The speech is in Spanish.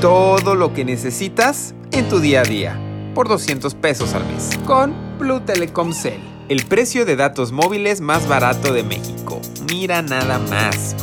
todo lo que necesitas en tu día a día por 200 pesos al mes con Blue Telecom Cell, el precio de datos móviles más barato de México. Mira nada más.